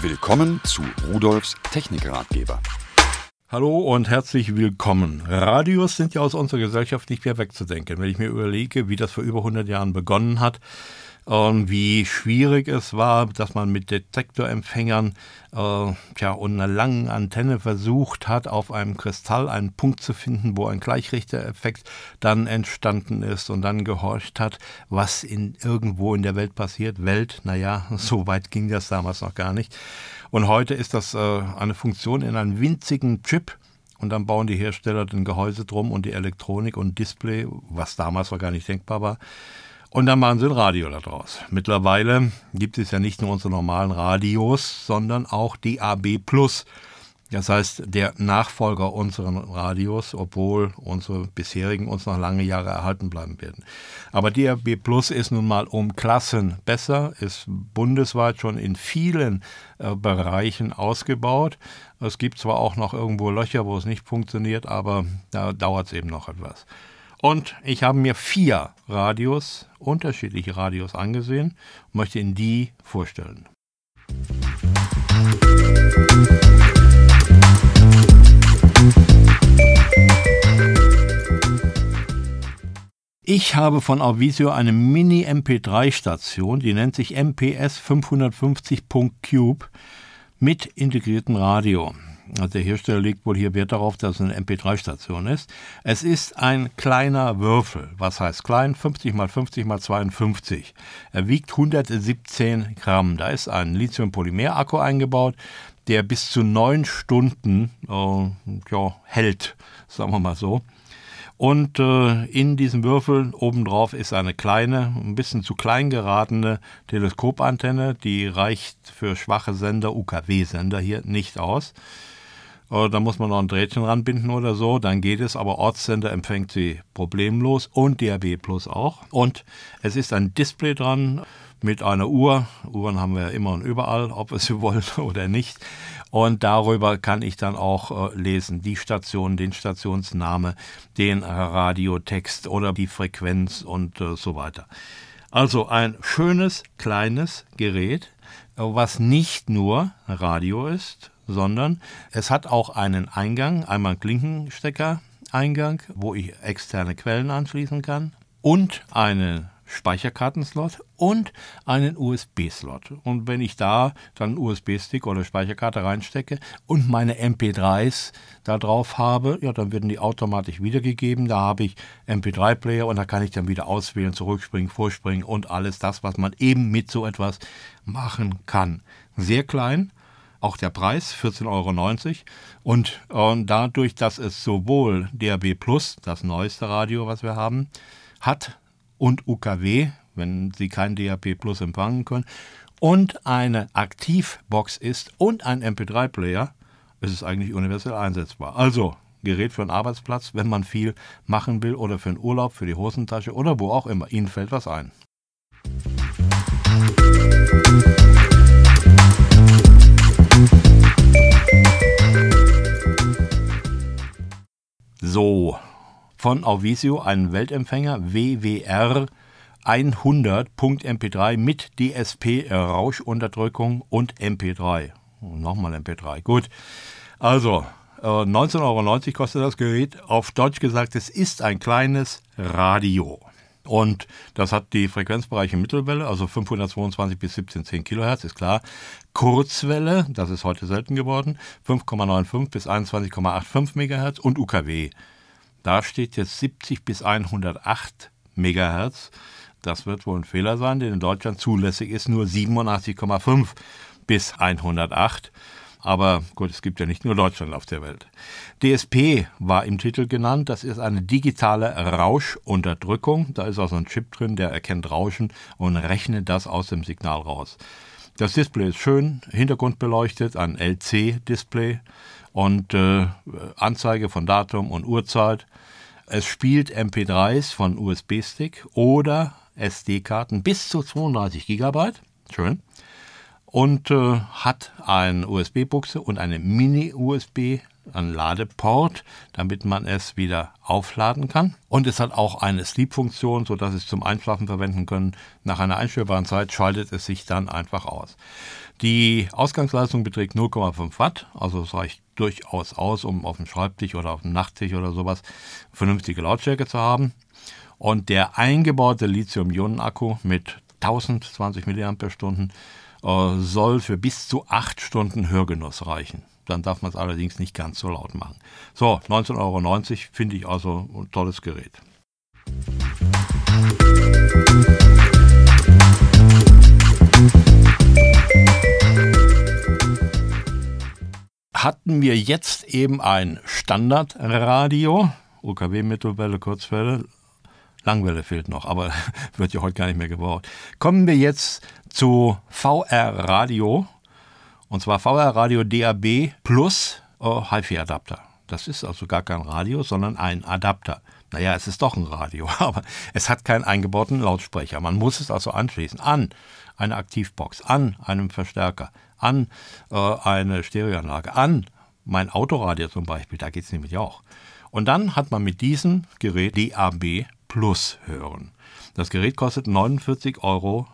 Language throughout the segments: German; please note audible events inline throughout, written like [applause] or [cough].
Willkommen zu Rudolfs Technikratgeber. Hallo und herzlich willkommen. Radios sind ja aus unserer Gesellschaft nicht mehr wegzudenken. Wenn ich mir überlege, wie das vor über 100 Jahren begonnen hat, wie schwierig es war, dass man mit Detektorempfängern äh, tja, und einer langen Antenne versucht hat, auf einem Kristall einen Punkt zu finden, wo ein Gleichrichtereffekt dann entstanden ist und dann gehorcht hat, was in irgendwo in der Welt passiert. Welt, naja, [laughs] so weit ging das damals noch gar nicht. Und heute ist das äh, eine Funktion in einem winzigen Chip, und dann bauen die Hersteller den Gehäuse drum und die Elektronik und Display, was damals noch gar nicht denkbar war. Und dann machen sie ein Radio daraus. Mittlerweile gibt es ja nicht nur unsere normalen Radios, sondern auch DAB Plus. Das heißt, der Nachfolger unserer Radios, obwohl unsere bisherigen uns noch lange Jahre erhalten bleiben werden. Aber DAB Plus ist nun mal um Klassen besser, ist bundesweit schon in vielen äh, Bereichen ausgebaut. Es gibt zwar auch noch irgendwo Löcher, wo es nicht funktioniert, aber da dauert es eben noch etwas. Und ich habe mir vier Radios, unterschiedliche Radios angesehen und möchte Ihnen die vorstellen. Ich habe von Avisio eine Mini-MP3-Station, die nennt sich MPS 550.cube mit integriertem Radio. Also der Hersteller legt wohl hier Wert darauf, dass es eine MP3-Station ist. Es ist ein kleiner Würfel. Was heißt klein? 50 mal 50 mal 52. Er wiegt 117 Gramm. Da ist ein Lithium-Polymer-Akku eingebaut, der bis zu neun Stunden äh, ja, hält, sagen wir mal so. Und äh, in diesem Würfel obendrauf ist eine kleine, ein bisschen zu klein geratene Teleskopantenne, die reicht für schwache Sender, UKW-Sender hier nicht aus. Äh, da muss man noch ein Drähtchen ranbinden oder so, dann geht es, aber Ortssender empfängt sie problemlos und DAB Plus auch. Und es ist ein Display dran mit einer Uhr. Uhren haben wir ja immer und überall, ob wir sie [laughs] wollen oder nicht. Und darüber kann ich dann auch äh, lesen, die Station, den Stationsname, den Radiotext oder die Frequenz und äh, so weiter. Also ein schönes, kleines Gerät, was nicht nur Radio ist, sondern es hat auch einen Eingang, einmal einen Klinkenstecker-Eingang, wo ich externe Quellen anschließen kann und einen Speicherkartenslot und einen USB-Slot. Und wenn ich da dann einen USB-Stick oder Speicherkarte reinstecke und meine MP3s da drauf habe, ja, dann werden die automatisch wiedergegeben. Da habe ich MP3-Player und da kann ich dann wieder auswählen, zurückspringen, vorspringen und alles das, was man eben mit so etwas machen kann. Sehr klein, auch der Preis 14,90 Euro. Und, und dadurch, dass es sowohl DAB Plus, das neueste Radio, was wir haben, hat und UKW, wenn Sie kein DAB Plus empfangen können, und eine Aktivbox ist und ein MP3-Player, ist es eigentlich universell einsetzbar. Also Gerät für einen Arbeitsplatz, wenn man viel machen will oder für einen Urlaub, für die Hosentasche oder wo auch immer. Ihnen fällt was ein. So, von Auvisio einen Weltempfänger WWR 100.mp3 mit DSP Rauschunterdrückung und MP3. Nochmal MP3. Gut. Also, 19,90 Euro kostet das Gerät. Auf Deutsch gesagt, es ist ein kleines Radio. Und das hat die Frequenzbereiche Mittelwelle, also 522 bis 1710 Kilohertz, ist klar. Kurzwelle, das ist heute selten geworden, 5,95 bis 21,85 Megahertz und UKW. Da steht jetzt 70 bis 108 Megahertz. Das wird wohl ein Fehler sein, denn in Deutschland zulässig ist nur 87,5 bis 108. Aber gut, es gibt ja nicht nur Deutschland auf der Welt. DSP war im Titel genannt. Das ist eine digitale Rauschunterdrückung. Da ist also ein Chip drin, der erkennt Rauschen und rechnet das aus dem Signal raus. Das Display ist schön, Hintergrund beleuchtet, ein LC-Display und äh, Anzeige von Datum und Uhrzeit. Es spielt MP3s von USB-Stick oder SD-Karten bis zu 32 GB. Schön. Und äh, hat eine USB-Buchse und eine Mini-USB ein Ladeport, damit man es wieder aufladen kann. Und es hat auch eine Sleep-Funktion, sodass Sie es zum Einschlafen verwenden können. Nach einer einstellbaren Zeit schaltet es sich dann einfach aus. Die Ausgangsleistung beträgt 0,5 Watt, also es reicht durchaus aus, um auf dem Schreibtisch oder auf dem Nachttisch oder sowas vernünftige Lautstärke zu haben. Und der eingebaute Lithium-Ionen-Akku mit 1020 mAh soll für bis zu 8 Stunden Hörgenuss reichen. Dann darf man es allerdings nicht ganz so laut machen. So, 19,90 Euro finde ich also ein tolles Gerät. Hatten wir jetzt eben ein Standardradio, UKW Mittelwelle, Kurzwelle, Langwelle fehlt noch, aber [laughs] wird ja heute gar nicht mehr gebraucht. Kommen wir jetzt zu VR Radio. Und zwar VR Radio DAB plus oh, HiFi-Adapter. Das ist also gar kein Radio, sondern ein Adapter. Naja, es ist doch ein Radio, [laughs] aber es hat keinen eingebauten Lautsprecher. Man muss es also anschließen an eine Aktivbox, an einem Verstärker, an äh, eine Stereoanlage, an mein Autoradio zum Beispiel, da geht es nämlich auch. Und dann hat man mit diesem Gerät DAB Plus hören. Das Gerät kostet 49,90 Euro.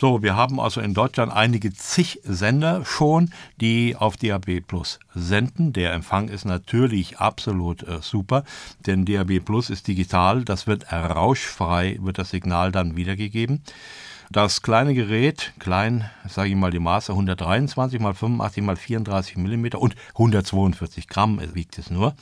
So, wir haben also in Deutschland einige zig Sender schon, die auf DAB Plus senden. Der Empfang ist natürlich absolut äh, super, denn DAB Plus ist digital, das wird rauschfrei, wird das Signal dann wiedergegeben. Das kleine Gerät, klein, sage ich mal die Maße, 123 x 85 x 34 mm und 142 Gramm wiegt es nur.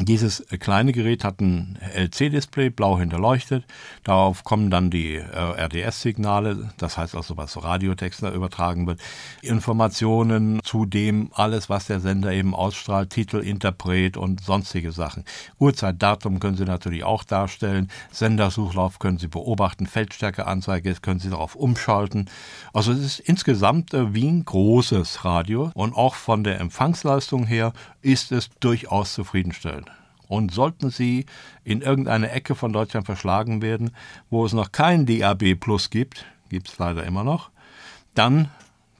Dieses kleine Gerät hat ein LC-Display, blau hinterleuchtet. Darauf kommen dann die äh, RDS-Signale, das heißt also, was Radiotext da übertragen wird. Informationen zu dem, alles, was der Sender eben ausstrahlt, Titel, Interpret und sonstige Sachen. Uhrzeit, Datum können Sie natürlich auch darstellen. Sendersuchlauf können Sie beobachten. Feldstärkeanzeige können Sie darauf umschalten. Also es ist insgesamt äh, wie ein großes Radio und auch von der Empfangsleistung her ist es durchaus zufriedenstellend. Und sollten Sie in irgendeine Ecke von Deutschland verschlagen werden, wo es noch kein DAB Plus gibt, gibt es leider immer noch, dann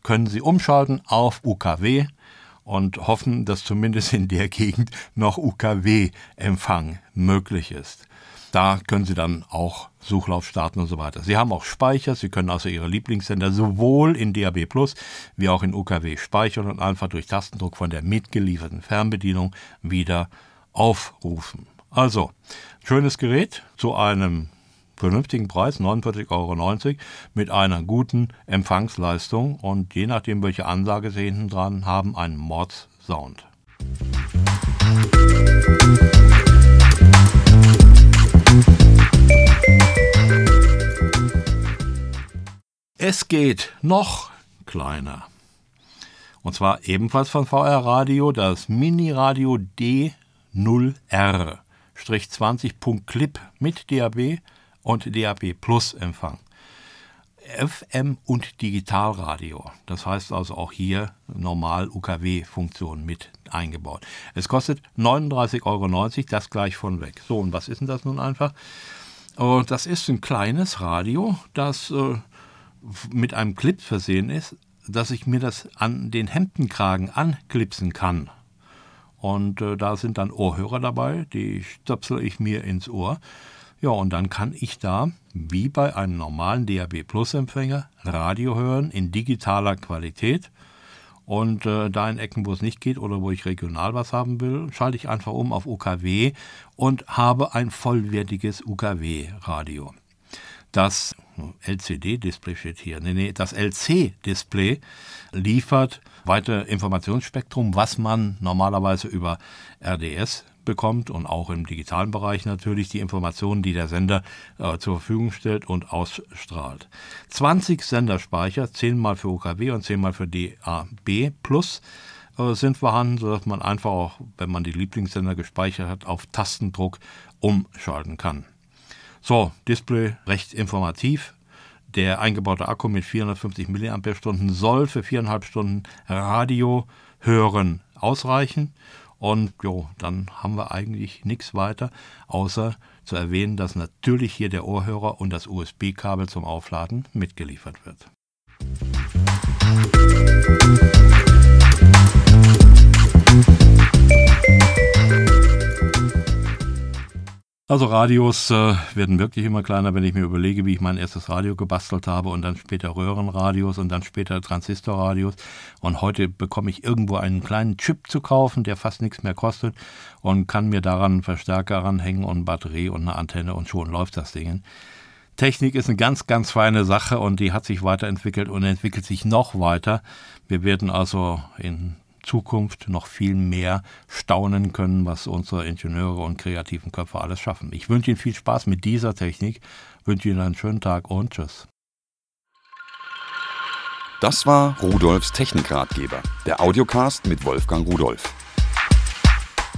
können Sie umschalten auf UKW und hoffen, dass zumindest in der [laughs] Gegend noch UKW-Empfang möglich ist. Da können Sie dann auch Suchlauf starten und so weiter. Sie haben auch Speicher, Sie können also Ihre Lieblingssender sowohl in DAB Plus wie auch in UKW speichern und einfach durch Tastendruck von der mitgelieferten Fernbedienung wieder aufrufen. Also, schönes Gerät zu einem vernünftigen Preis, 49,90 Euro, mit einer guten Empfangsleistung und je nachdem, welche Ansage Sie hinten dran haben, einen Mords-Sound. Es geht noch kleiner. Und zwar ebenfalls von VR Radio, das Mini Radio D 0R-20.clip mit DAB und DAB Plus Empfang. FM und Digitalradio. Das heißt also auch hier normal UKW-Funktion mit eingebaut. Es kostet 39,90 Euro, das gleich von weg. So, und was ist denn das nun einfach? Oh, das ist ein kleines Radio, das äh, mit einem Clip versehen ist, dass ich mir das an den Hemdenkragen anklipsen kann. Und äh, da sind dann Ohrhörer dabei, die stöpsel ich mir ins Ohr. Ja, und dann kann ich da, wie bei einem normalen DAB Plus Empfänger, Radio hören in digitaler Qualität. Und äh, da in Ecken, wo es nicht geht oder wo ich regional was haben will, schalte ich einfach um auf UKW und habe ein vollwertiges UKW-Radio. Das LCD-Display steht hier. Nee, nee, das LC-Display liefert weiter Informationsspektrum, was man normalerweise über RDS bekommt und auch im digitalen Bereich natürlich die Informationen, die der Sender äh, zur Verfügung stellt und ausstrahlt. 20 Senderspeicher, 10 mal für OKW und 10 mal für DAB Plus äh, sind vorhanden, sodass man einfach auch, wenn man die Lieblingssender gespeichert hat, auf Tastendruck umschalten kann. So, Display recht informativ. Der eingebaute Akku mit 450 mAh soll für viereinhalb Stunden Radio hören ausreichen. Und jo, dann haben wir eigentlich nichts weiter, außer zu erwähnen, dass natürlich hier der Ohrhörer und das USB-Kabel zum Aufladen mitgeliefert wird. Also Radios äh, werden wirklich immer kleiner, wenn ich mir überlege, wie ich mein erstes Radio gebastelt habe und dann später Röhrenradios und dann später Transistorradios. Und heute bekomme ich irgendwo einen kleinen Chip zu kaufen, der fast nichts mehr kostet und kann mir daran einen Verstärker ranhängen und Batterie und eine Antenne und schon läuft das Ding. Technik ist eine ganz, ganz feine Sache und die hat sich weiterentwickelt und entwickelt sich noch weiter. Wir werden also in Zukunft noch viel mehr staunen können, was unsere Ingenieure und kreativen Köpfe alles schaffen. Ich wünsche Ihnen viel Spaß mit dieser Technik, wünsche Ihnen einen schönen Tag und tschüss. Das war Rudolfs Technikratgeber, der Audiocast mit Wolfgang Rudolf.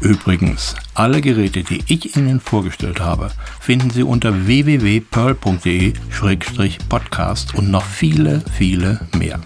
Übrigens, alle Geräte, die ich Ihnen vorgestellt habe, finden Sie unter www.pearl.de-podcast und noch viele, viele mehr.